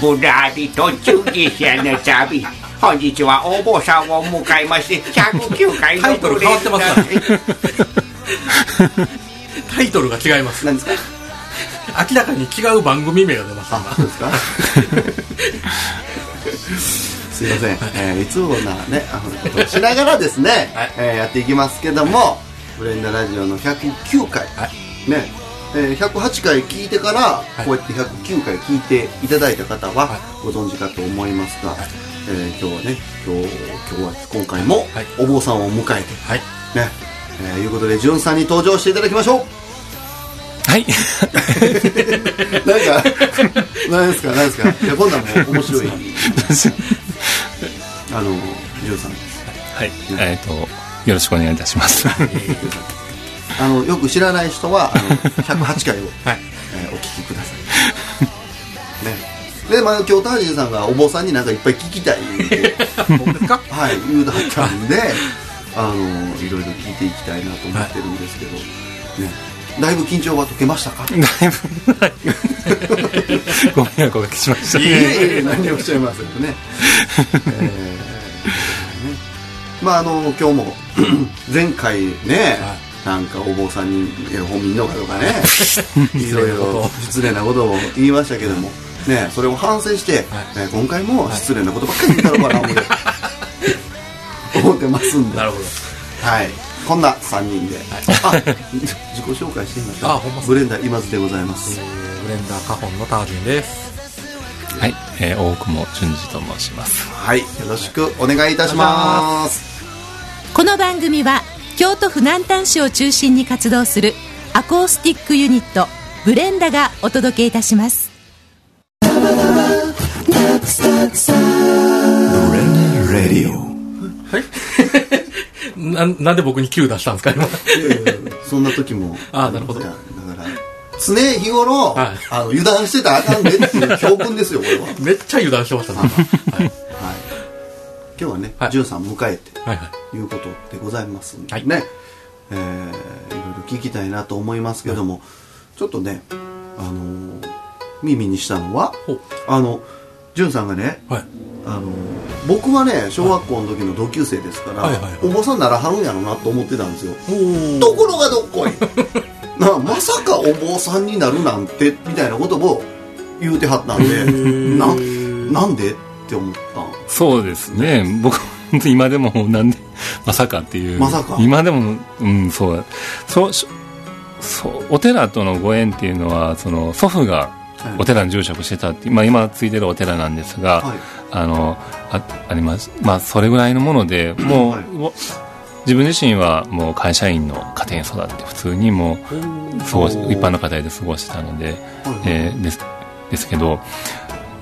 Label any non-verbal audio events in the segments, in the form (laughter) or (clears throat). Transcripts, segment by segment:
ぶらり途中下車の旅。本日はお坊さんを迎えまして109回のタイトル変わってます (laughs) タイトルが違います。何ですか？明らかに違う番組名が出ましたあそうですか？(laughs) すいません、えーいつもなねあのことをしながらですね、はい。えーやっていきますけどもブレンダラジオの109回、はい。ねえー108回聞いてから、い。こうやって109回聞いていただいた方ははご存知かと思いますが、えー今日はね今日今日は今回もはい。お坊さんを迎えて、はい。ねえーいうことでじゅんさんに登場していただきましょう。はい。(laughs) なんか何ですか何ですか。いやこんなんも面白い。(laughs) あのじゅんさん。はい。えっ、と、よろしくお願いいたします。あのよく知らない人はあの (laughs) 108回を、はい。えーお聞きください。ね。でまあ今日タージンさんがお坊さんになんかいっぱい聞きたい言う (laughs) はい。言うだったんであのいろいろ聞いていきたいなと思ってるんですけど、ね。だいぶ緊張は解けましたか？だいぶ、はい。ご迷惑をおかけしました。いえいえ何をおっしゃいますよね。えーね。まああの今日も (clears throat) 前回ね、なんかお坊さんに本見んのかとかね。(laughs) いろいろ失礼なことを言いましたけども。ねそれを反省して、えー今回も失礼なことばっかり言ったのかな思って、(laughs) 思ってますんで。なるほど。はい。こんな3人で、あ自己紹介してみましょう。あほんまブレンダー今津でございます。えーブレンダーカホンのタージンです。はい。えー大久保淳二と申します。はい。よろしくお願いいたします。この番組は京都府南丹市を中心に活動するアコースティックユニットブレンダがお届けいたします。(laughs) ななんで僕に Q 出したんですか今。そんな時も。あーなるほど。だから常日頃、はい。あの油断してたらあかんでっていう教訓ですよこれは、はい、めっちゃ油断してましたねはい今日はね、はい。ジュンさん迎えてはいはい。いうことでございますんではい。ね、えーいろいろ聞きたいなと思いますけども、ちょっとねあのー耳にしたのはあのジュンさんがねはい。あの僕はね小学校の時の同級生ですから、はい。はいはいお坊さんならはるんやろなと思ってたんですよ。おところがどっこい。(laughs) なまさかお坊さんになるなんてみたいなことを言うてはったんでななんでって思ったんそうですね。僕、本当に今でもなんで、(laughs) まさかっていう。まさか今でも、うん、そう。そう、しそう、お寺とのご縁っていうのは、その、祖父がお寺に住職してたっていう、まあ今ついてるお寺なんですが、はいあの、ああります。まあそれぐらいのもので、もう、はいも自分自身はもう会社員の家庭に育って普通にもう過ごし一般の家庭で過ごしてたので、えーですですけど、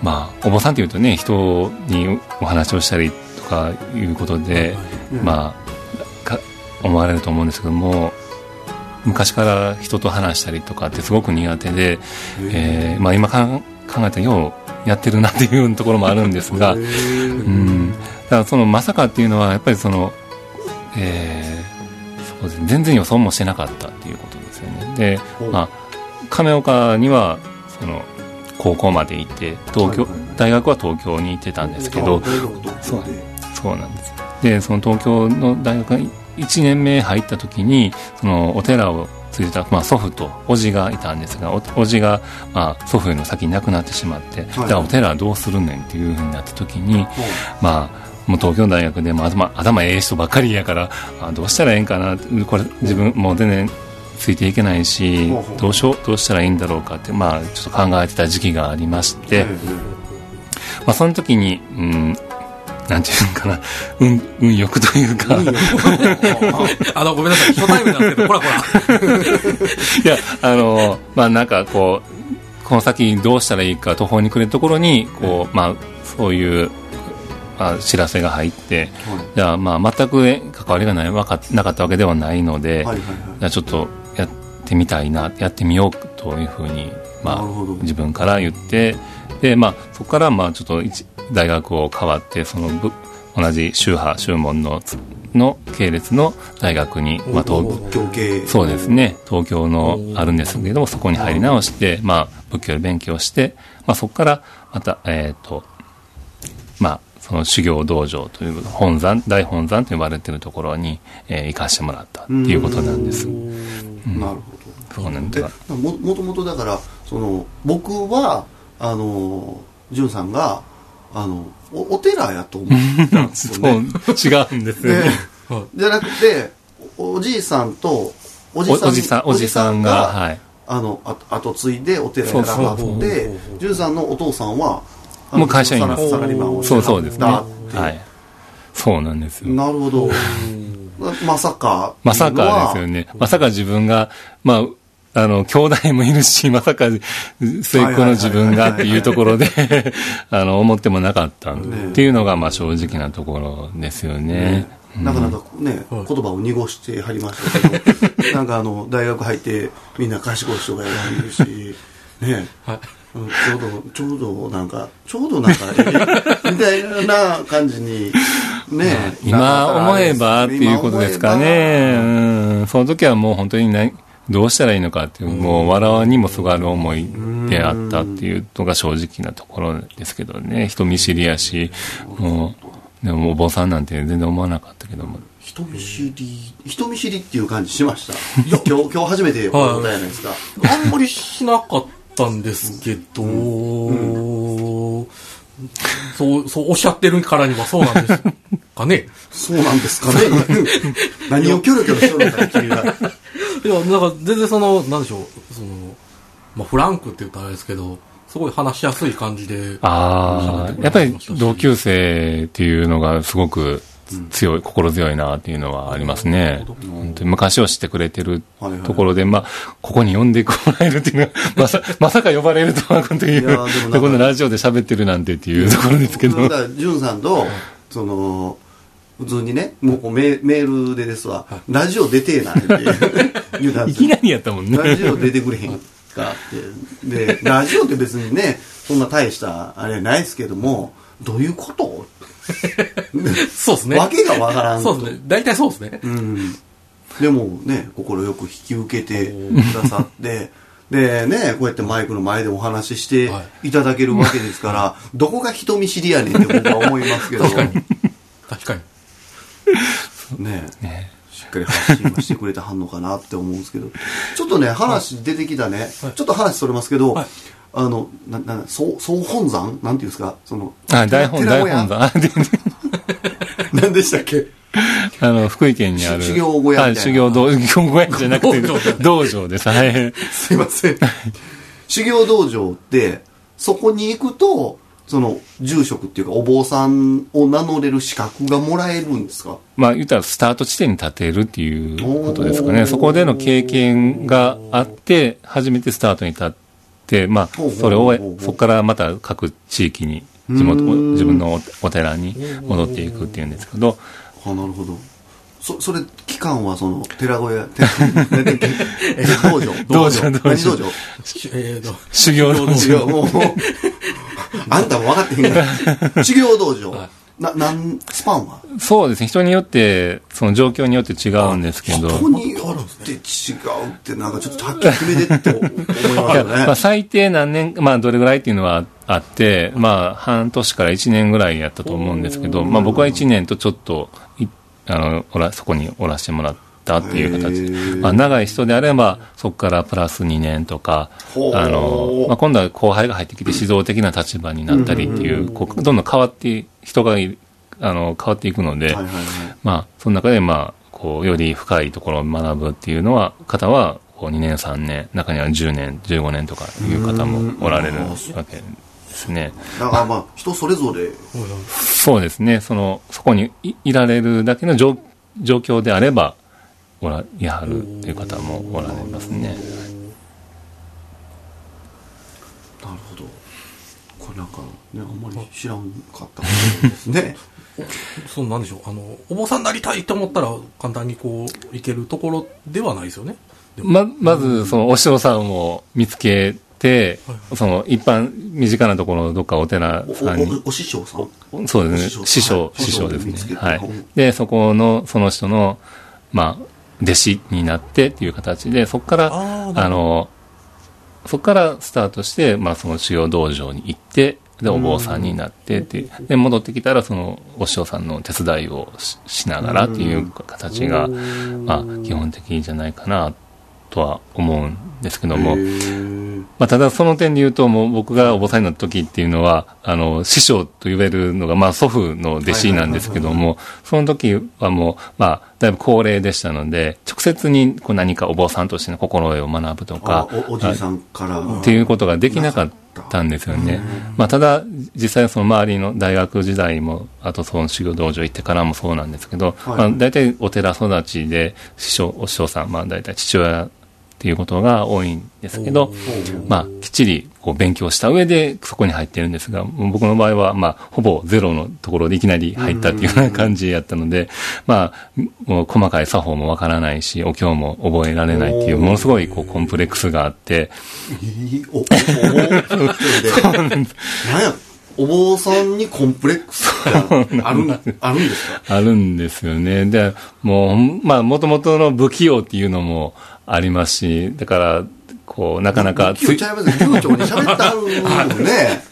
まあ、お坊さんっていうとね人にお話をしたりとかいうことで、まあか思われると思うんですけども昔から人と話したりとかってすごく苦手で、えーまあ、今考えたらようやってるなっていうところもあるんですが、うん、だからそのまさかっていうのはやっぱりその、えーそうですね、全然予想もしてなかったっていうことですよね。で、まあ、亀岡にはその高校まで行って東京、大学は東京に行ってたんですけど、そうそうなんです。でその東京の大学に1年目入った時にそのお寺を継いでた、まあ、祖父と叔父がいたんですがお叔父が、まあ、祖父よりも先に亡くなってしまって、じゃあお寺はどうするねんっていうふうになった時に、まあもう東京大学でも頭頭ええ人ばっかりやからあどうしたらええんかなこれ自分もう全然ついていけないしどうしようどうしたらいいんだろうかって、まあ、ちょっと考えてた時期がありまして、まあ、その時に、うん、なんていうのかな、運、運よくというか、あのごめんなさい初対面なんですけどほらほら。(laughs) いや、あの、まあ、なんかこう、この先どうしたらいいか途方に暮れるところに、こう、まあ、そういう、まあ、知らせが入って、じゃあ、まあ、全く関わりがないわかなかったわけではないので、はいはいはい。じゃあちょっとやってみたいな、やってみようというふうに、まあ自分から言って、で、まあ、そこから、まあ、ちょっと一大学を変わって、そのぶ、同じ宗派、宗門の、の系列の大学に、まあ、東仏教系。そうですね。東京のあるんですけどそこに入り直して、まあ、仏教で勉強して、まあ、そこからまた、えっ、と、まあ、その修行道場という本山、大本山と呼ばれているところに、えー行かしてもらったっていうことなんです。なるほどそうなんでです。ももともとだからその僕はあの潤さんがあのおお寺やと思ってたんですよ違ね (laughs) うんですね。じゃなくておおじいさんとおじさん、おじさんが、はい。あのあ後継いでお寺やらはって潤さんのお父さんはもう会社員サラリーマンをそうそうですね。はい。そうなんですよ。なるほどまさかまさかですよね。まさか自分が、まあ、あの、兄弟もいるし、まさか末っ子の自分がっていうところで、(laughs) あの、思ってもなかったっていうのが、まあ正直なところですよね。なかなかね、はい言葉を濁してはりましたけど、(laughs) なんかあの、大学入ってみんな賢い人が選んでるし、(laughs) ね、はい。うんちょうど、ちょうどなんか、ちょうどなんか、えみたいな感じに、ね、今思えばっていうことですかね。うん。その時はもう本当に何、どうしたらいいのかっていう、もう笑わにもすがる思いであったっていうのが正直なところですけどね。人見知りやし、もう、でもお坊さんなんて全然思わなかったけども。人見知り、人見知りっていう感じしました？(laughs) 今日、今日初めてこの答えじゃないですか。あんまりしなかったんですけど、そう、そうおっしゃってるからにはそうなんです (laughs) かね？そうなんですかね？(laughs) 何をキョロキョロしとるのかね、君が。いや、なんか全然その、なんでしょう、その、まあ、フランクって言ったらあれですけど、すごい話しやすい感じで、ああ、やっぱり同級生っていうのがすごく強い、心強いなっていうのはありますね。本当に昔を知ってくれてるはいはいところで、まあ、ここに呼んでもらえるっていうのは、(laughs) まさ、まさか呼ばれるとは、という、ころのラジオで喋ってるなんてっていうところですけど。だから、ジュンさんと、その、普通にね、もうこうメメールでですわ、ラジオ出てえなって (laughs) 言うたんですよ。いきなりやったもんね。ラジオ出てくれへんかって。で、ラジオって別にね、そんな大したあれないですけども、どういうこと？(laughs) そうですね。わけがわからんとそうですね。大体そうですね。うん。でもね、心よく引き受けてくださって、でね、こうやってマイクの前でお話ししていただけるわけですから、どこが人見知りやねんって僕は思いますけど、確かに。確かに。(laughs) ねしっかり発信はしてくれてはんのかなって思うんですけど、ちょっとね、話出てきたね、ちょっと話それますけど、はい。あの、な、な、総、総本山？なんていうんですか？その、あ、大本、大本山。(laughs) (laughs) 何でしたっけ？あの、福井県にある。修行小屋みたいな。あ修行道、修行小屋じゃなくて道場、道場です。はい。すいません。修行道場って、そこに行くと、その、住職っていうか、お坊さんを名乗れる資格がもらえるんですか？まあ言ったらスタート地点に立てるっていうことですかね。そこでの経験があって、初めてスタートに立って、まあそれをそこからまた各地域に、地元、うん。自分のおお寺に戻っていくっていうんですけど、あ、なるほど。そ、それ、期間はその、寺小屋、(laughs) 道場。道場。道場何道場？修行の修行、もう、(laughs) あんたも分かってへんから。(laughs) 修行道場。な、なん、スパンは？そうですね。人によって、その状況によって違うんですけど、人によって違うって、なんかちょっとはっきり決めてって思いますね。まあ、最低何年、まあ、どれぐらいっていうのはあって、まあ、半年から1年ぐらいやったと思うんですけど、まあ、僕は1年とちょっと、いあの、おら、そこにおらせてもらったっていうへ形。ー。まあ、長い人であれば、そこからプラス2年とか、あの、まあ、今度は後輩が入ってきて指導的な立場になったりっていう、こう、どんどん変わって、人がいあの、変わっていくので。まあ、その中で、まあ、こう、より深いところを学ぶっていうのは、方は、こう、2年、3年、中には10年、15年とかいう方もおられるわけですね。だからまあ、人それぞれ、そうですね、その、そこにいいられるだけの状状況であれば、おら、いはるっていう方もおられますね。なるほど。これなんか、ね、あんまり知らんかったですね。(laughs) そうなんでしょう。あの、お坊さんになりたいと思ったら、簡単にこう、行けるところではないですよね。ま、まず、その、お師匠さんを見つけて、その、一般、身近なところ、どっかお寺おさんに、おお師匠さん？そうですね。師匠、はい師匠ですね。はいうん。で、そこの、その人の、まあ、弟子になってっていう形で、そこから、あの、そこからスタートして、まあ、その修行道場に行って、で、お坊さんになってってで、戻ってきたら、その、お師匠さんの手伝いをししながらっていう形が、まあ、基本的じゃないかな、とは思うんですけども、まあ、ただその点で言うと、もう僕がお坊さんになった時っていうのは、あの、師匠と言えるのが、まあ、祖父の弟子なんですけども、その時はもう、まあ、だいぶ高齢でしたので、直接にこう何かお坊さんとしての心得を学ぶとあか、おおじいさんからっていうことができなかったんですよね。まあ、ただ、実際その周りの大学時代も、あとその修行道場行ってからもそうなんですけど、はい。まあ、大体お寺育ちで、師匠、お師匠さん、まあ、大体父親っていうことが多いんですけど、まあ、きっちりこう勉強した上でそこに入ってるんですが、僕の場合は、まあ、ほぼゼロのところでいきなり入ったっていうような感じやったので、まあ、細かい作法もわからないし、お経も覚えられないっていう、ものすごいこうコンプレックスがあって、おおおお坊さんにコンプレックスあるんあるんですかあるんですよね。で、もう、まあ、もともとの不器用っていうのもありますし、だから、こう、なかなか今日ちゃいますね。流暢に喋ってあるね。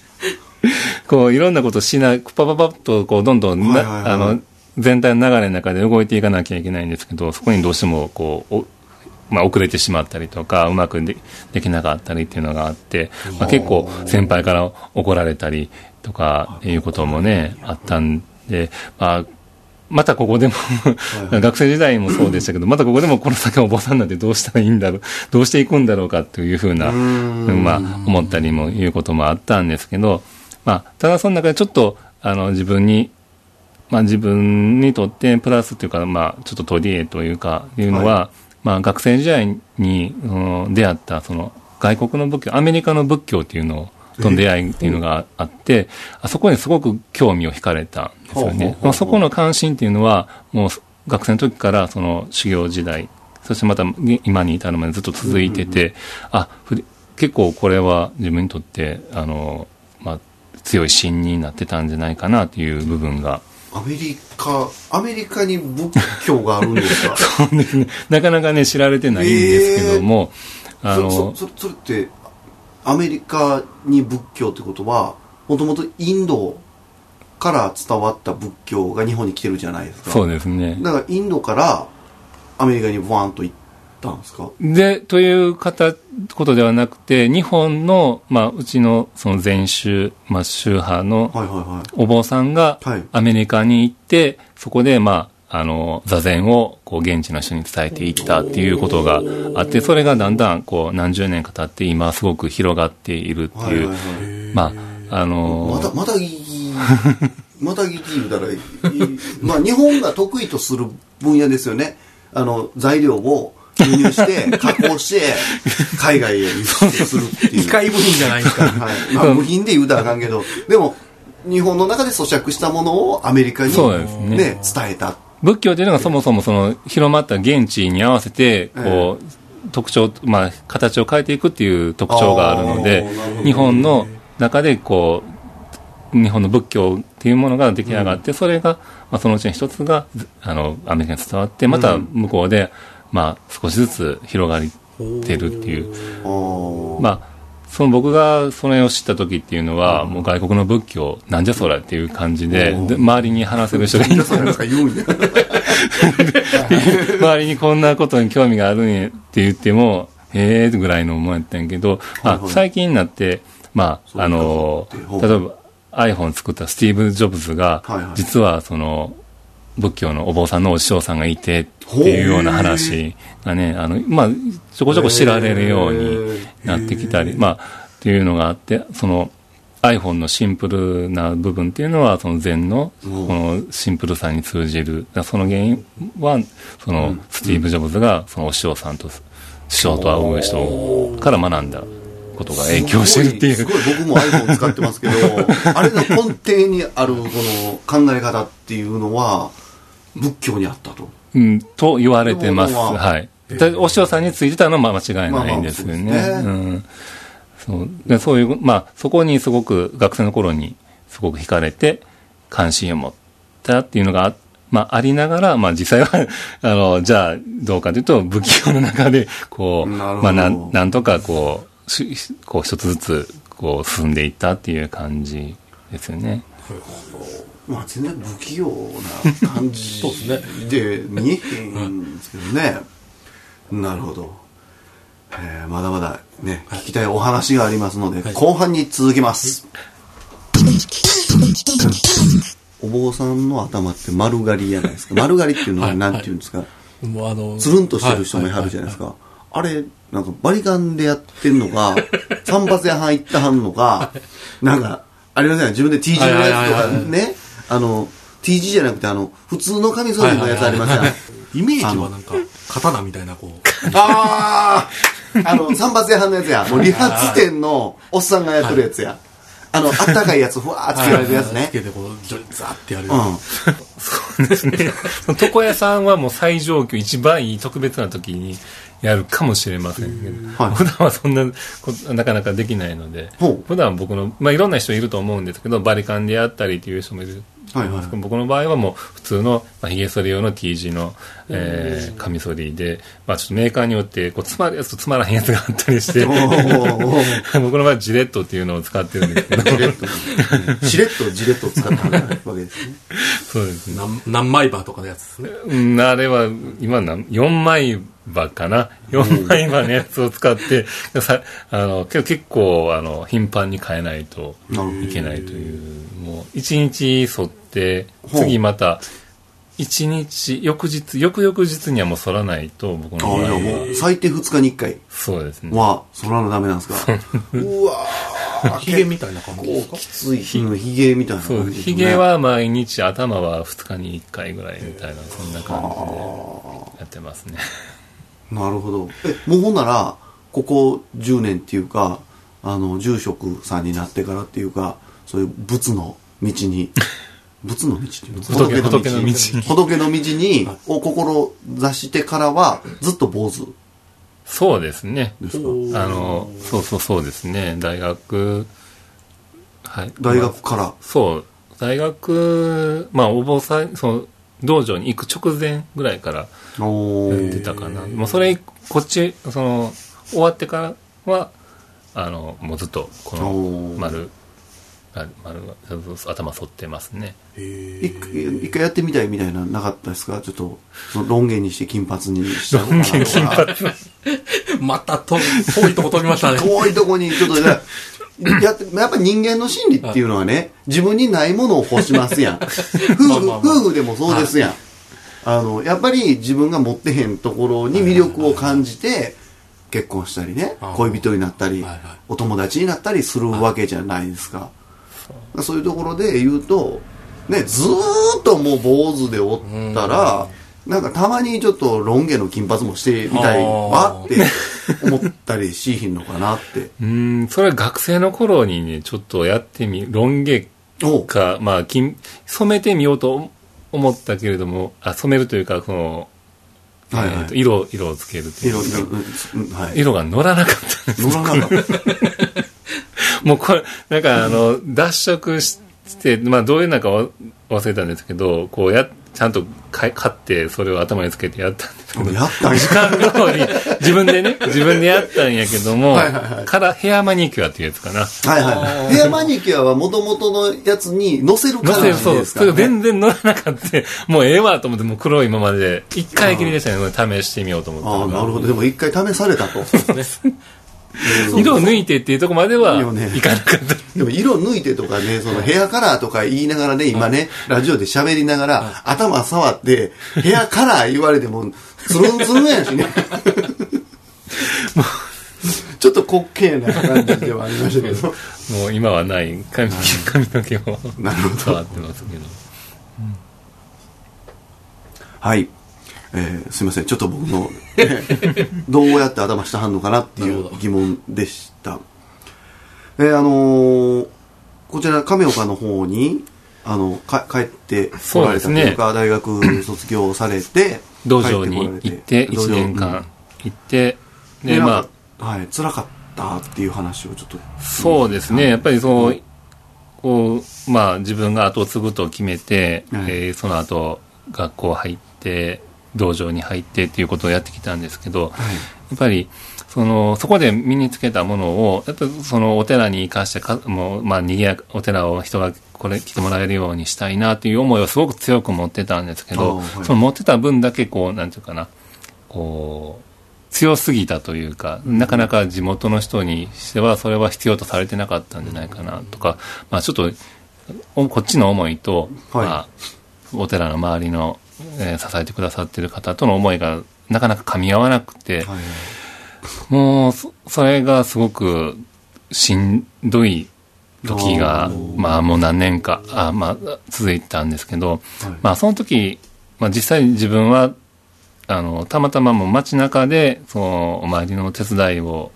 (laughs) こう、いろんなことしな、パパパッと、こう、どんどんな、あの、全体の流れの中で動いていかなきゃいけないんですけど、そこにどうしても、こう、おまあ、遅れてしまったりとか、うまくでできなかったりっていうのがあって、まあ、結構先輩から怒られたりとかいうこともね、あったんで、まあ、またここでも (laughs) 学生時代もそうでしたけど、またここでもこの先お坊さんなんてどうしたらいいんだろう、どうしていくんだろうかというふうな、まあ、思ったりもいうこともあったんですけど、まあ、ただその中でちょっと、あの、自分に、まあ自分にとってプラスというか、まあちょっと取り柄というか、いうのは、まあ学生時代に、うん出会ったその外国の仏教、アメリカの仏教っていうのとの出会いっていうのがあって、あそこにすごく興味を惹かれたんですよね。まあそこの関心っていうのは、もう学生の時からその修行時代、そしてまた今に至るまでずっと続いてて、あ、結構これは自分にとって、あの、まあ強い芯になってたんじゃないかなという部分が。アメリカアメリカに仏教があるんですか？(laughs) そうですね。なかなかね、知られてないんですけども、あの、そそそれってアメリカに仏教ってことはもともとインドから伝わった仏教が日本に来てるじゃないですか。そうですね。だからインドからアメリカにワーンと行ったんですか？で、という方、ことではなくて、日本の、まあ、うちの、その禅宗、まあ、宗派のはいはいはい。お坊さんがはい、アメリカに行って、そこで、まあ、あの、座禅を、こう、現地の人に伝えていったっていうことがあって、それがだんだん、こう、何十年か経って、今、すごく広がっているっていう、はいはいはい。まあ、あの、まだまだいい (laughs) まだ聞き言うたらいい。まあ日本が得意とする分野ですよね。あの材料を輸入して加工して (laughs) 海外へ輸出するっていう。機械部品じゃないですか。はい。まあ、無品で言うたらあかんけどでも日本の中で咀嚼したものをアメリカに、そうですね。ね、伝えた仏教というのがそもそもその広まった現地に合わせて、こう、特徴、まあ、形を変えていくっていう特徴があるので日本の中でこう、日本の仏教っていうものが出来上がって、それが、まあ、そのうちの一つが、ずあの、アメリカに伝わって、また向こうで、まあ、少しずつ広がってるっていう。まあ、その僕がそれを知った時っていうのは、もう外国の仏教、なんじゃそらっていう感じで、で周りに話せる人がいな皆さんなんか言うんや (laughs) 周りにこんなことに興味があるんやって言っても、へえぐらいの思いやったんやけど、まあはいはい。最近になって、まあ、あの、例えば iPhone 作ったスティーブ・ジョブズがはいはい、実はその、仏教のお坊さんのお師匠さんがいてっていうような話がね、あの、まあ、ちょこちょこ知られるようになってきたり、まあ、っていうのがあって、その、iPhone のシンプルな部分っていうのは、その禅の、このシンプルさに通じる。その原因は、その、スティーブ・ジョブズが、そのお師匠さんと、師匠と会う人から学んだことが影響してるっていう。すごいすごい。僕も iPhone 使ってますけど (laughs) あれの根底にあるこの考え方っていうのは仏教にあったとうん、と言われてます。でもまあはい。でお師匠さんについてたのはまあ間違いないんですよね。そうで。そうでそういう、まあ、そこにすごく学生の頃にすごく惹かれて関心を持ったっていうのがあ、まあ、ありながら、まあ、実際は、(laughs) あの、じゃあ、どうかというと、仏教の中で、こう、まあ、なん、なんとかこう、しこう一つずつこう進んでいったっていう感じですよね。まあ全然不器用な感じそうですねで見えへんですけどね。なるほど。えーまだまだね、聞きたいお話がありますので、はい後半に続きます。お坊さんの頭って丸刈りじゃないですか。(laughs) 丸刈りっていうのははい何ていうんですか？もうあの、つるんとしてる人もいはるじゃないですか。あれ、なんかバリカンでやってんのか、(laughs) 散髪屋はん行ったはんのか、なんか、ありません？自分で T 字のやつとはいはいかはいはいね、あの、T 字じゃなくて、あの、普通のカミソリのやつありますよね。イメージはなんか、刀みたいな、こう。あああの、散髪屋はんのやつや。もう理髪店のおっさんがやってるやつや。あの、あったかいやつ、ふわーってつけられるやつねつ。けて、こう、ジョリザーってやる。うん。そうですね。床屋さんはもう最上級、一番いい特別な時にやるかもしれませんけど、はい普段はそんなことなかなかできないので普段僕の、まあいろんな人いると思うんですけど、バリカンでやったりっていう人もいる。はいはい僕の場合はもう普通の、まあ、髭剃り用の T 字の、えー、カミソリで、まあちょっとメーカーによって、こう、詰まるやつと詰まらへんやつがあったりして、(laughs) 僕の場合はジレットっていうのを使ってるんですけど、(laughs) ジレット。しれっとジレットを使ったわけですね。そうですね。何何枚刃とかのやつですね。うん、あれは、今何、4枚刃かな ?4 枚刃のやつを使って、さあの、結構、あの、頻繁に変えないといけないという、もう、1日剃って、次また、1日、翌日、翌々日にはもう剃らないと、僕の場合は。う、最低2日に1回。そうですね。は、そらのダメなんですか？う。わー。(laughs) ヒゲみたいな感じですか？こうきついひヒゲみたいな感じですね。髭は毎日、頭は2日に1回ぐらいみたいな、そんな感じでやってますね。なるほどえもうほんならここ10年っていうかあの住職さんになってからっていうかそういう仏の道に (laughs) 仏の道っていうの？仏仏の道に仏の道にを志してからはずっと坊主そうですね。ですか？あの、そうそうそうですね。大学、はい。大学からそう。大学、まあ、お坊さん、その、道場に行く直前ぐらいからおやってたかな。もうそれ、こっち、その、終わってからは、あの、もうずっと、この丸、丸、頭反ってますね。一回一回やってみたいみたいなのなかったですか？ちょっとそのロン毛にして金髪にしたのかなとかまたと遠いとこ飛びましたね。遠いとこにちょっとややってやっぱ人間の心理っていうのはね自分にないものを欲しますやん。(laughs) 夫婦夫婦でもそうですやん。あのやっぱり自分が持ってへんところに魅力を感じて結婚したりねはい恋人になったりお友達になったりするわけじゃないですか。そういうところで言うとねずーっともう坊主でおったらなんかたまにちょっとロン毛の金髪もしてみたいわって思ったりしひんのかなって。うーん、それは学生の頃にね、ちょっとやってみ、ロン毛か、まあ、金染めてみようと思ったけれども、あ、染めるというか、その、はいはい。色、色をつけるという。色はい。色が乗らなかったんです。乗らなかった。(laughs) もうこれ、なんかあの、脱色して、まあどういうのかわ忘れたんですけど、こうや、ちゃんと買って、それを頭につけてやったんですけど、やった時間通り、自分でね、(laughs) 自分でやったんやけども、はいはいはい。からヘアマニキュアっていうやつかな。はいはいヘアマニキュアはもともとのやつに乗せる感じ。ですから、それね、全然乗らなかった。もうええわと思って、もう黒いままで、一回きりでしたね、試してみようと思ったああなるほど。でも一回試されたと色を抜いてっていうところまではいかなかった。(laughs) でも色抜いてとかね、そのヘアカラーとか言いながらね、今ね、ラジオで喋りながら、頭触って、ヘアカラー言われても、つるんつるんやしね。ちょっと滑稽な感じではありましたけど。もう今はない髪髪の毛をなるほど触ってますけど。はい。えーすいません。ちょっと僕の、ねどうやって頭してはんのかなっていう疑問でした。えーあのーこちら亀岡の方に、あの、か帰ってこられたというか、大学卒業されて、道場に帰行って、1こられ道場年間行って、うんで、まあ、あ、はい、辛かったっていう話をちょっと。そうですね、やっぱりそう、こう、まあ自分が後を継ぐと決めて、はいえーその後学校入って、道場に入ってっていうことをやってきたんですけど、っぱり、その、そこで身につけたものを、やっぱそのお寺に生かしてか、もう、まあ、お寺を人がこれ来てもらえるようにしたいなっていう思いをすごく強く持ってたんですけど、はい。その持ってた分だけこう、なんていうかな、こう、強すぎたというか、なかなか地元の人にしてはそれは必要とされてなかったんじゃないかなとか、まあちょっと、おこっちの思いと、はい。まあ、お寺の周りの、えー支えてくださってる方との思いがなかなか噛み合わなくて、はいもうそ、それがすごくしんどい時がまあもう何年か、あまあ続いたんですけど、はい。まあその時、まあ実際自分は、あの、たまたまもう街中で、その、お参りの手伝いを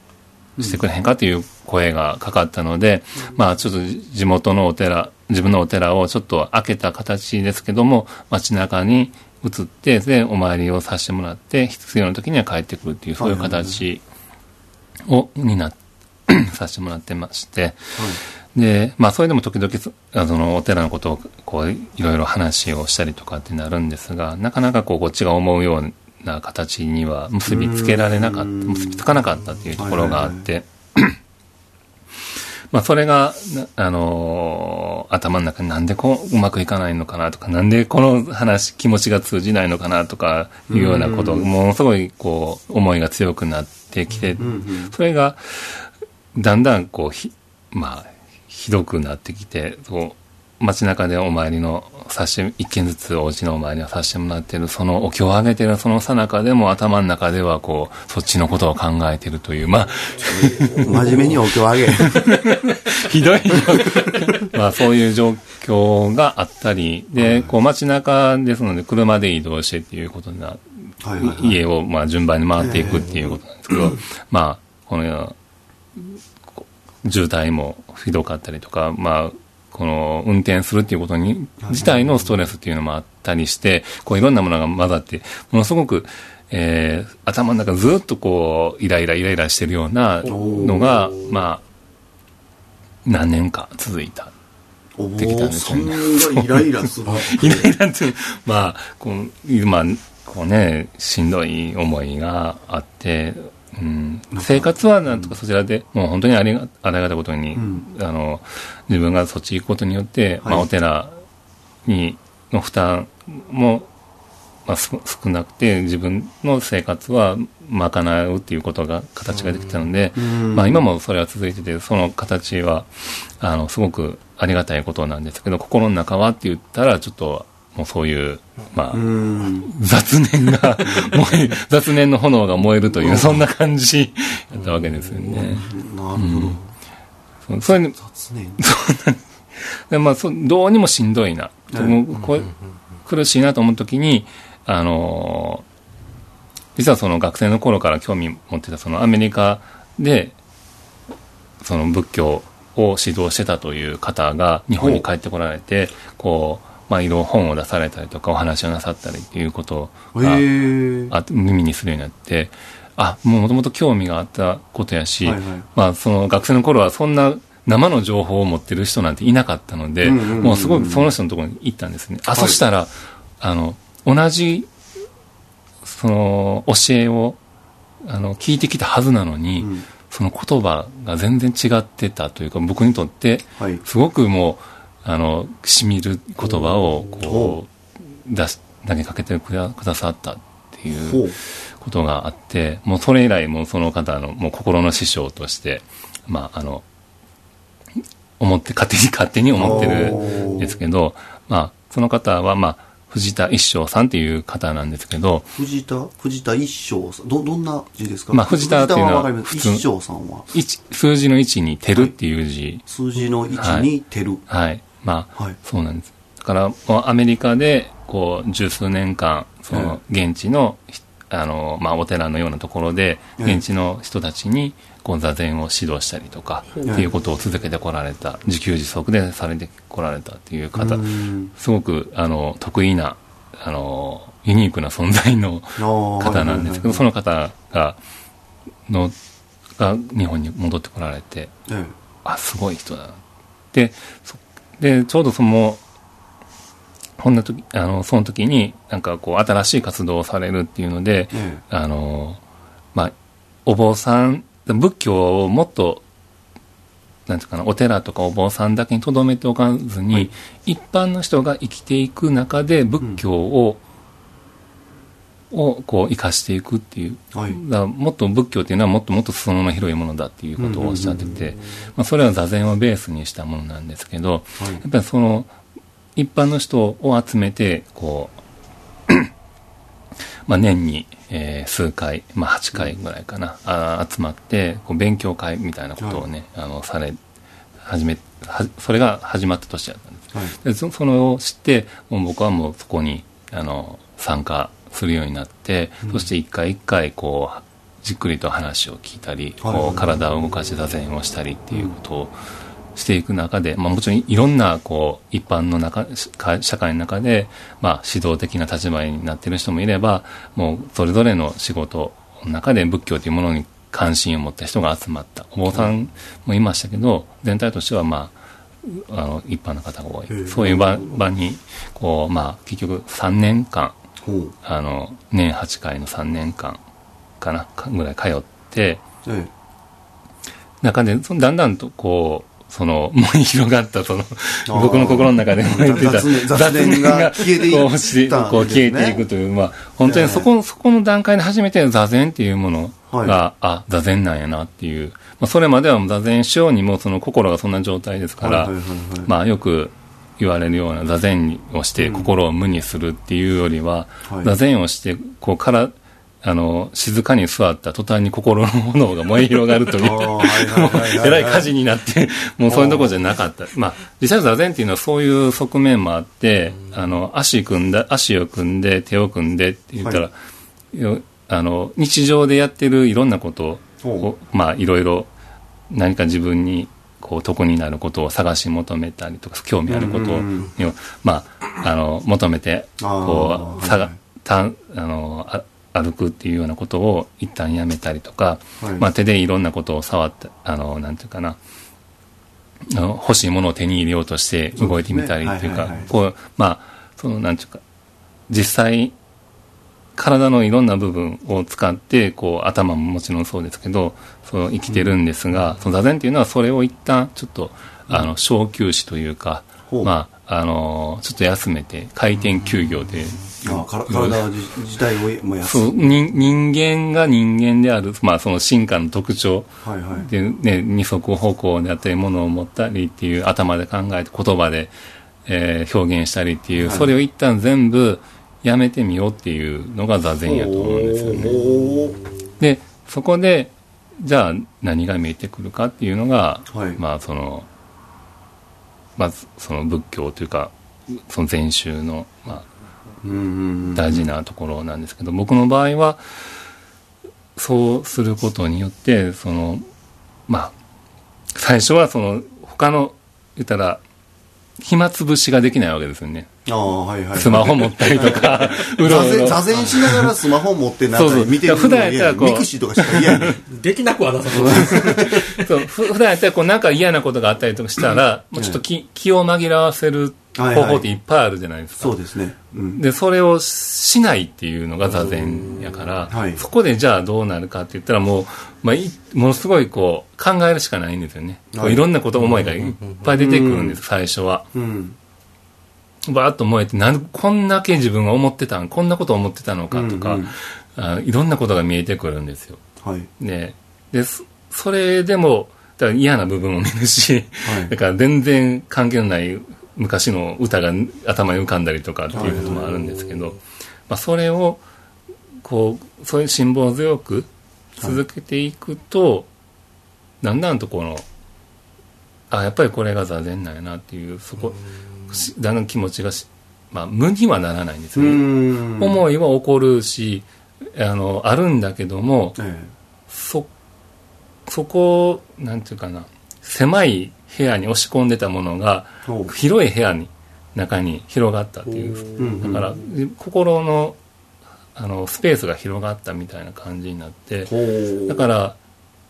してくれへんかっていう声がかかったので、まあちょっと地元のお寺、自分のお寺をちょっと開けた形ですけども、街中に移って、で、お参りをさせてもらって、必要な時には帰ってくるっていう、そういう形を、にな、(clears throat) させてもらってまして、で、まあ、それでも時々そ、あその、お寺のことを、こう、いろいろ話をしたりとかってなるんですが、なかなかこう、こっちが思うような形には結びつけられなかった、うん。結びつかなかったっていうところがあって、まあ、それが、なあのー頭の中になんでこう、うまくいかないのかなとか、なんでこの話、気持ちが通じないのかなとか、いうようなこと、ものすごい、こう、思いが強くなってきて、それが、だんだん、こう、ひ、まあ、ひどくなってきて、こう、街中でお参りのさして、一軒ずつお家のお参りをさせてもらってる、そのお経をあげてるそのさなかでも頭の中ではこう、そっちのことを考えてるという、まあ、真面目にお経をあげ。ひどいよ。まあそういう状況があったり、で、こう街中ですので車で移動してっていうことな、はいはいはい家をまあ順番に回っていくっていうことなんですけど、まあ、この、こう渋滞もひどかったりとか、まあ、この運転するっていうことに、自体のストレスっていうのもあったりして、こういろんなものが混ざって、ものすごく、えー、頭の中ずっとこう、イライライライラしてるようなのが、まあ、何年か続いた。おできたんですよねがイライラする。(laughs) イライラって、まあ、こう、今、こうね、しんどい思いがあって、うん、生活はなんとかそちらで、もう本当にありがありがたいことに、ん。あの、自分がそっち行くことによって、まあ、はいお寺に、の負担も、まあ、す少なくて、自分の生活は賄うっていうことが、形ができたので、ん。まあ今もそれは続いてて、その形は、あの、すごくありがたいことなんですけど、心の中はって言ったら、ちょっと、もうそういう、まあ、うん。雑念が (laughs) 燃え、雑念の炎が燃えるという、そんな感じやったわけですよね。なるほど。そそれに、雑念。でまあ、そどうにもしんどいな。はいもうこれ苦しいなと思うときに、あのー実はその学生の頃から興味持ってたそのアメリカで、その仏教を指導してたという方が日本に帰ってこられて、こう、まあ、いろいろ本を出されたりとかお話をなさったりっていうことへがえ。あ耳にするようになって、あ、もともと興味があったことやし、はいはいまあその学生の頃はそんな生の情報を持ってる人なんていなかったので、もうすごくその人のところに行ったんですね。あ、はいそしたら、あの、同じ、その、教えを、あの、聞いてきたはずなのに、うんその言葉が全然違ってたというか、僕にとって、はい。すごくもう、あの、しみる言葉を、こう、出し、投げかけてくださったっていう。ことがあって、もうそれ以来、もうその方の、もう心の師匠として、まあ、あの、思って、勝手に勝手に思ってるんですけど、まあ、その方は、まあ、藤田一生さんっていう方なんですけど、藤田藤田一生さん。ど、どんな字ですか？まあ藤田っていうのは。普通一生さんは、一数字の1に、てるっていう字、数字の1にてる。はい。まあ、はい。そうなんです。だから、アメリカで、こう、十数年間、その、現地の、ひあの、まあ、お寺のようなところで、ええ。現地の人たちに、こう、座禅を指導したりとか、えっていうことを続けてこられた、自給自足でされてこられたっていう方う、ん。すごく、あの、得意な、あの、ユニークな存在の方なんですけど、その方が、の、が日本に戻ってこられて、え。あ、すごい人だな。で、そで、ちょうどその、こんな時、あの、その時に、なんかこう、新しい活動をされるっていうので、え、え。あの、まあ、お坊さん仏教をもっとなんていうかなお寺とかお坊さんだけにとどめておかずに、はい、一般の人が生きていく中で仏教を、うん、をこう生かしていくっていう、はい、だもっと仏教っていうのはもっともっと裾野の広いものだっていうことをおっしゃってて、まあ、それは座禅をベースにしたものなんですけど、はい、やっぱりその一般の人を集めてこう (clears throat) まあ年にえー、数回、まあ、8回ぐらいかな、あ集まってこう勉強会みたいなことをね、はい、あのされ始めはそれが始まった年だったんです、はい、でそそれを知ってもう僕はもうそこにあの参加するようになって、うん、そして一回一回こうじっくりと話を聞いたり、はい、こう体を動かして座禅をしたりっていうことを、していく中で、まあ、もちろんいろんなこう一般の中社会の中で、まあ、指導的な立場になっている人もいればもうそれぞれの仕事の中で仏教というものに関心を持った人が集まった。お坊さんもいましたけど全体としてはまああの一般の方が多い。そういう場場にこう、まあ、結局3年間あの年8回の3年間かなぐらい通って、中でだんだんとこうその、燃え広がった、その、僕の心の中で燃えてた雑念が消えていこうしこう消えていくという、まあ、本当にそこ、そこの段階で初めて座禅っていうものが、はい、あ、座禅なんやなっていう、まあ、それまでは座禅しようにも、その心がそんな状態ですから、まあ、よく言われるような座禅をして心を無にするっていうよりは、座禅をして、こう、から、あの、静かに座った途端に心の炎が燃え広がるという、(laughs) えらい火事になって、もうそういうところじゃなかった。まあ、実際座禅っていうのはそういう側面もあって、あの、足組んだ、足を組んで、手を組んでって言ったら、はい、あの、日常でやってるいろんなことを、まあ、いろいろ何か自分にこう得になることを探し求めたりとか興味あることを、まあ、あの求めてこう、はい、たあのあ歩くっていうようなことを一旦やめたりとか、はい、まあ、手でいろんなことを触ってあのなんていうかなあの欲しいものを手に入れようとして動いてみたりっていうか、こうまあそのなんていうか実際体のいろんな部分を使ってこう頭ももちろんそうですけどその生きてるんですが、うん、その座禅っていうのはそれを一旦ちょっとあの小休止というか、まああのちょっと休めて回転休業であ体自体をもやすそう人人間が人間である、まあ、その進化の特徴で、ね、二足歩行であったりものを持ったりっていう頭で考えて言葉で、えー、表現したりっていう、はい、それを一旦全部やめてみようっていうのが座禅やと思うんですよね。でそこでじゃあ何が見えてくるかっていうのが、はい、まあそのまずその仏教というかその禅宗の、まあ、大事なところなんですけど僕の場合はそうすることによってそのまあ最初はその他の言ったら暇つぶしができないわけですよね。ああ、はいはい。スマホ持ったりとか、(laughs) うろうろ。座禅しながらスマホ持ってなんか見てるの普段やったらこう。 mixi とかしか嫌や (laughs) できなくはなさそう。(laughs) 普段やったらこうなんか嫌なことがあったりとかしたら、もうちょっと気気を紛らわせる方法っていっぱいあるじゃないですか。そうですね。うん、で、それをしないっていうのが座禅やから、はい、そこでじゃあどうなるかって言ったらもう、まあ、いものすごいこう考えるしかないんですよね。はい、いろんなこと思いがいっぱい出てくるんです、最初は。うんバーッと燃えてなんこんだけ自分が思ってたんこんなこと思ってたのかとか、うんうん、あいろんなことが見えてくるんですよ。はい、ででそれでもだから嫌な部分も見るし、はい、だから全然関係のない昔の歌が頭に浮かんだりとかっていうこともあるんですけど、まあ、それをこうそういう辛抱強く続けていくと、はい、だんだんとこのあやっぱりこれが座禅なんやなっていうそこだんだん気持ちがまあ、無にはならないんですよね。思いは起こるしあのあるんだけども、ええ、そそこなんていうかな狭い部屋に押し込んでたものが広い部屋に中に広がったっていう。だから心のあのスペースが広がったみたいな感じになってだから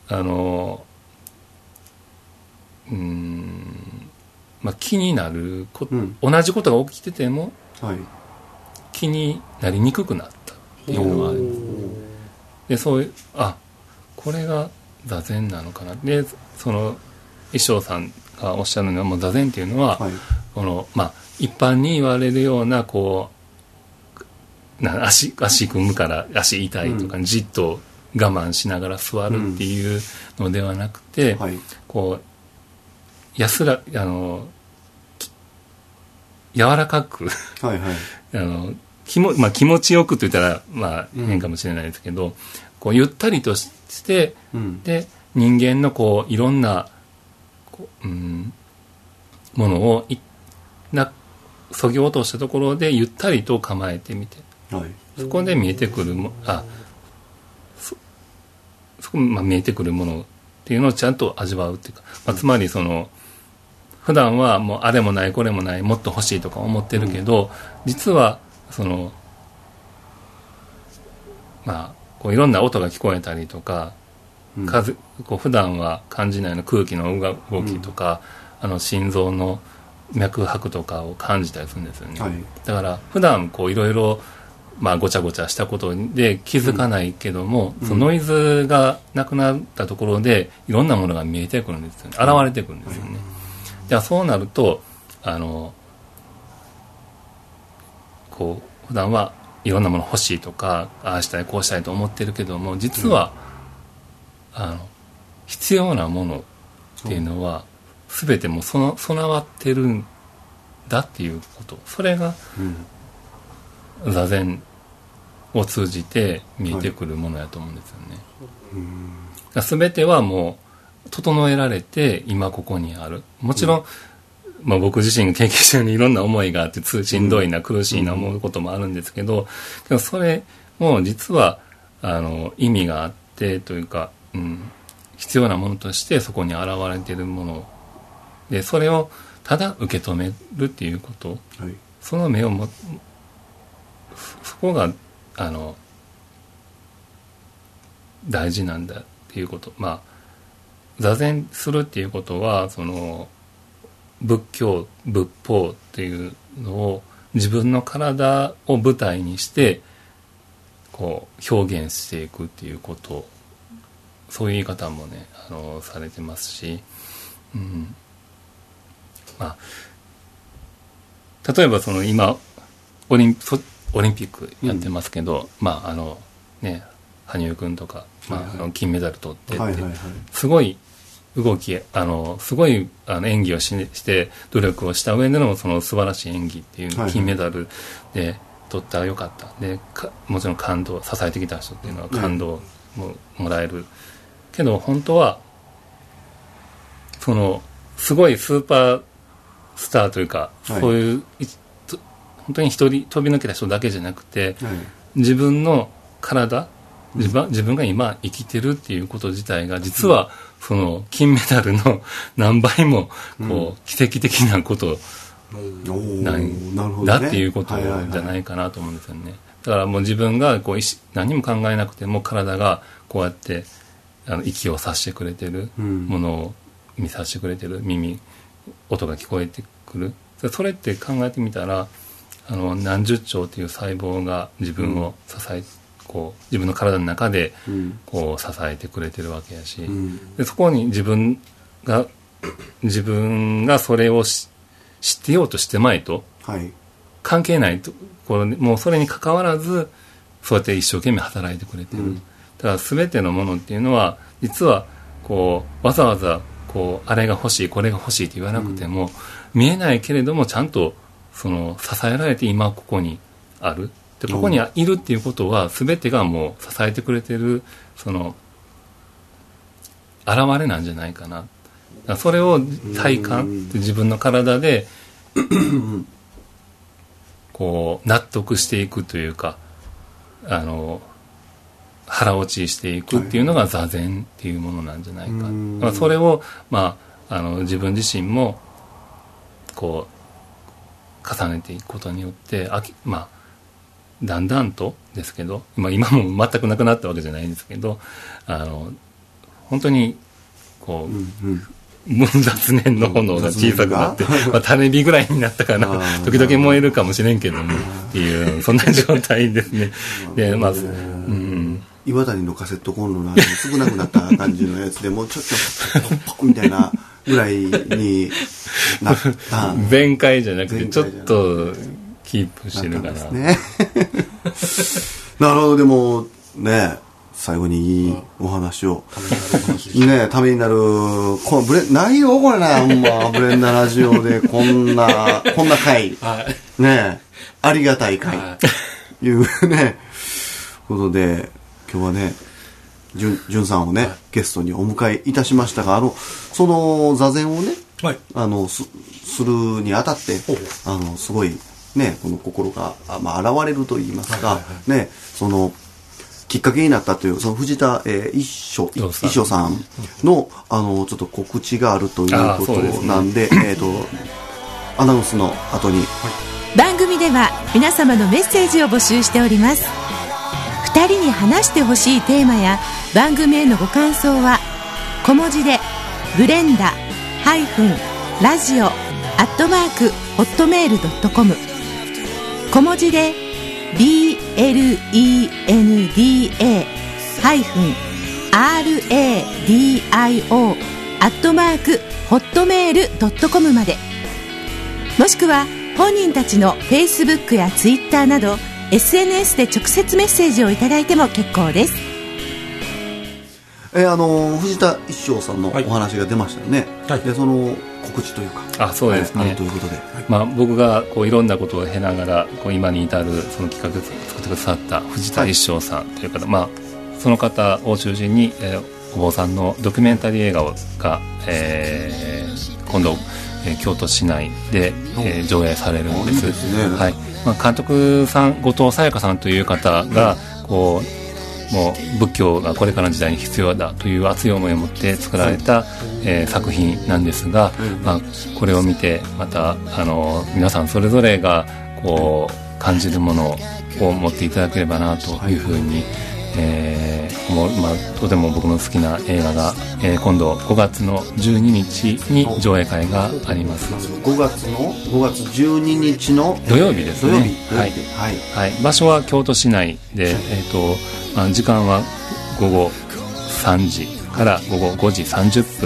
あのうんまあ気になるこ、うん、同じことが起きてても、はい、気になりにくくなったっていうのはありますでそういうあこれが座禅なのかな。でその衣装さんがおっしゃるのはもう座禅っていうのは、はい。このまあ一般に言われるようなこうな足足組むから足痛いとか、じっと我慢しながら座るっていうのではなくて、はい。こう安らあのき柔らかくはいはい。(laughs) あの気も、まあ、気持ちよくと言ったら、まあ、変かもしれないですけど、こうゆったりとしてうん。で人間のこういろんなこう、うん、ものをいなそぎ落としたところでゆったりと構えてみて。はい。そこで見えてくるもあそそこ、まあ、見えてくるものっていうのをちゃんと味わうっていうか、まあ、つまりその普段はもうあれもないこれもないもっと欲しいとか思ってるけど、実はそのまあこういろんな音が聞こえたりとか、うん風こう普段は感じないの空気の動動きとか、あの心臓の脈拍とかを感じたりするんですよね、はい。だから普段こういろいろまあごちゃごちゃしたことで気づかないけども、そのノイズがなくなったところでいろんなものが見えてくるんですよね。現れてくるんですよね、じゃあそうなるとあのこう普段はいろんなもの欲しいとかああしたいこうしたいと思ってるけども実は、あの必要なものっていうのは全てもうその備わってるんだっていうこと。それがうん。座禅を通じて見えてくるものやと思うんですよね。だから全てはもう整えられて今ここにある。もちろん、まあ、僕自身が経験したようにいろんな思いがあってつしんどいな、苦しいな思うこともあるんですけどけどそれも実はあの意味があってというか、うん、必要なものとしてそこに現れているものでそれをただ受け止めるっていうこと。はい。その目をもそそこがあの大事なんだっていうこと。まあ座禅するっていうことはその仏教仏法っていうのを自分の体を舞台にしてこう表現していくっていうことそういう言い方もねあのされてますし、うん、まあ例えばその今オリンそオリンピックやってますけど、まああのね羽生君とか、まあ、はいはい。あの金メダル取ってって、はいはいはい。すごい動きあのすごいあの演技をしして努力をした上でのその素晴らしい演技っていう金メダルで取ったらよかった。でかもちろん感動支えてきた人っていうのは感動ももらえる、けど本当はそのすごいスーパースターというか、はい。そういう本当に一人飛び抜けた人だけじゃなくてはい。自分の体自分自分が今生きてるっていうこと自体が実はその金メダルの (laughs) 何倍もこう奇跡的なことなんだっていうことじゃないかなと思うんですよね。だからもう自分がこう何も考えなくても体がこうやってあの息をさしてくれてるうん。ものを見させてくれてる耳音が聞こえてくる。それって考えてみたらあの何十兆っていう細胞が自分を支え、こう自分の体の中でうん。こう支えてくれてるわけやし、うん。でそこに自分が自分がそれをし知ってようとしてまいとはい。関係ないとこもうそれに関わらずそうやって一生懸命働いてくれてる、うんだから全てのものっていうのは実はこうわざわざこうあれが欲しいこれが欲しいって言わなくても、見えないけれどもちゃんとその支えられて今ここにある。でここにいるっていうことは全てがもう支えてくれてるその現れなんじゃないかな。だからそれを体感自分の体でこう納得していくというかあの腹落ちしていくっていうのが座禅っていうものなんじゃないか、うん。まあ、それを、まあ、あの自分自身もこう重ねていくことによってあき、まあ、だんだんとですけど、まあ、今も全くなくなったわけじゃないんですけどあの本当にこう、うんうん。分雑念の炎が小さくなって、まあ、種火ぐらいになったかな。時々燃えるかもしれんけどもっていうそんな状態ですね。で (laughs) まあうん岩谷のカセットコンロの少なくなった感じのやつでもうちょっとポンみたいなぐらいになったん弁解じゃなくてちょっとキープしてるかなですねなるほどでもね最後にいいお話を。ねためになるこのブレないよこれねほんま。ブレンダラジオでこんなこんな回。はい。ねありがたい回。はいうねことで今日はねじゅんじゅんさんをね、ゲストにお迎えいたしましたがあのその座禅をねい。はい。あのすするにあたってあのすごいねこの心が、あまあ、現れると言いますか、はいはいねそのきっかけになったというその藤田、えー、一生一生さんのあのちょっと告知があるということそうですね。なんでえっ、とアナウンスの後に。番組では皆様のメッセージを募集しております2人に話してほしいテーマや番組へのご感想は小文字で「 BLENDA ハイフンラジオアットマーク Hotmail dot com。小文字で「BLENDA ハイフン RADIO アットマークホットメールドットコムまで。もしくは本人たちの Facebook や Twitter など SNS で直接メッセージをいただいても結構です。えーあの藤田一生さんのはい。お話が出ましたよね、はい。でその告知というか。あそうですね。はい。ということで、まあ、僕がこういろんなことを経ながらこう今に至るその企画を作ってくださった藤田一生さんという方、まあ、その方を中心に、えーお坊さんのドキュメンタリー映画をが、えー今度、えー京都市内で、えー上映されるんです。いいですね。はいまあ、監督さん後藤沙耶香さんという方がこうもう仏教がこれからの時代に必要だという熱い思いを持って作られた、えー作品なんですが、まあ、これを見てまたあの皆さんそれぞれがこう感じるものを持っていただければなというふうに、えー思うまあ、とても僕の好きな映画が、えー今度5月の12日に上映会があります。5月の5月12日の土曜日ですね。土曜日。土曜はい日。はい。はい、場所は京都市内で、えーとまあ、時間は午後3時から午後5時30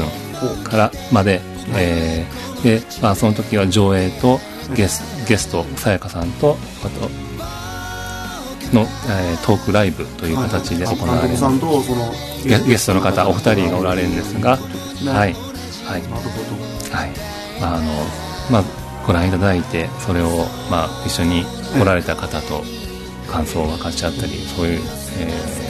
分からまで、えーで、まあ、その時は上映とゲスゲストさやかさんとあとの、えートークライブという形で行われる監督さんとそのゲゲストの方お二人がおられるんですが、ねはい。はい。はい。まああのまあ、ご覧いただいてそれを、まあ、一緒に来られた方と感想を分かち合ったりそういう、えー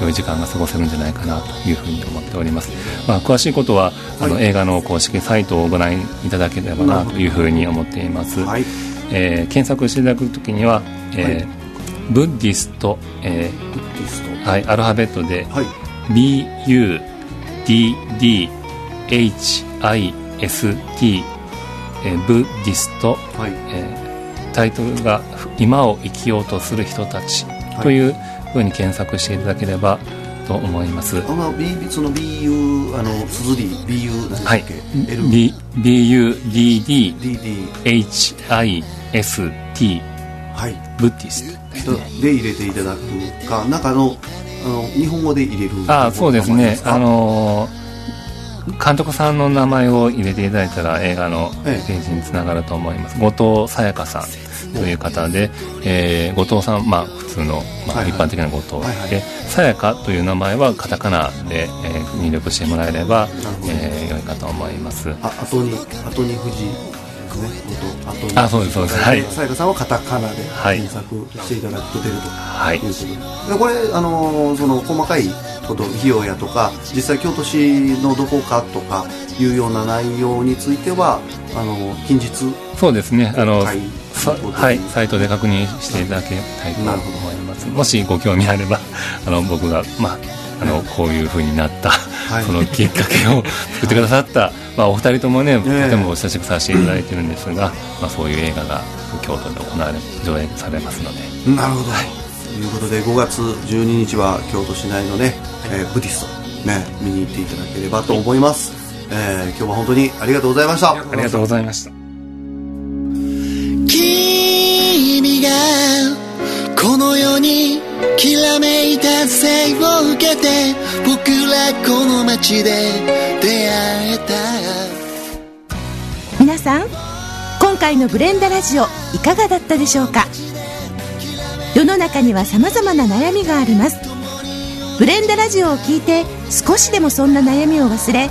良い時間が過ごせるんじゃないかなというふうに思っております、まあ、詳しいことはあの映画の公式サイトをご覧いただければなというふうに思っています、はい。えー検索していただくときには、えーブッディスト、えリスト。ーはい、アルファベットではい。BUDDHIST、えーブッディスト、はい。えータイトルが「今を生きようとする人たち」というふうに検索していただければと思います。あの B その BU あの綴り BU 何でしたはい。っけ、L B BUDDHIST DD はい。ブッディストで入れていただくかなんかあのあの日本語で入れる。あそうですね。あの監督さんの名前を入れていただいたら映画のペええ。ージにつながると思います。後藤沙耶香さんという方で、えー後藤さん、まあ普通の、まあ、一般的な後藤はいはい。で、沙耶香という名前はカタカナで、えー入力してもらえればえー良いかと思います。あ後に後に富士ですね。本当後にあそうですそうです。はい。さやかさんはカタカナではい。検索していただくと出るとはいいうことで。でこれあのその細かいこと費用やとか実際京都市のどこかとかいうような内容についてはあの近日そうですね。あの、はいさはい、サイトで確認していただきたいと思なるほど。います。もしご興味あれば、あの、僕が、まあ、あの、こういう風になった、い。そのきっかけを作ってくださった、(laughs) まあ、お二人ともね、とえ。ても親しくさせていただいてるんです。が、まあ、そういう映画が京都で行われ、上映されますので、なるほど、ということで5月12日は京都市内のね、えーブディストね見に行っていただければと思います、えー今日は本当にありがとうございました。ありがとうございました。君がこの世にきらめいた生を受けて僕らこの街で出会えた。皆さん今回の「ブレンダラジオ」いかがだったでしょうか？世の中には様々な悩みがあります。ブレンダラジオを聞いて少しでもそんな悩みを忘れ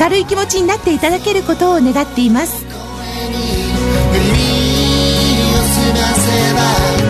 明るい気持ちになっていただけることを願っています。耳を澄ませば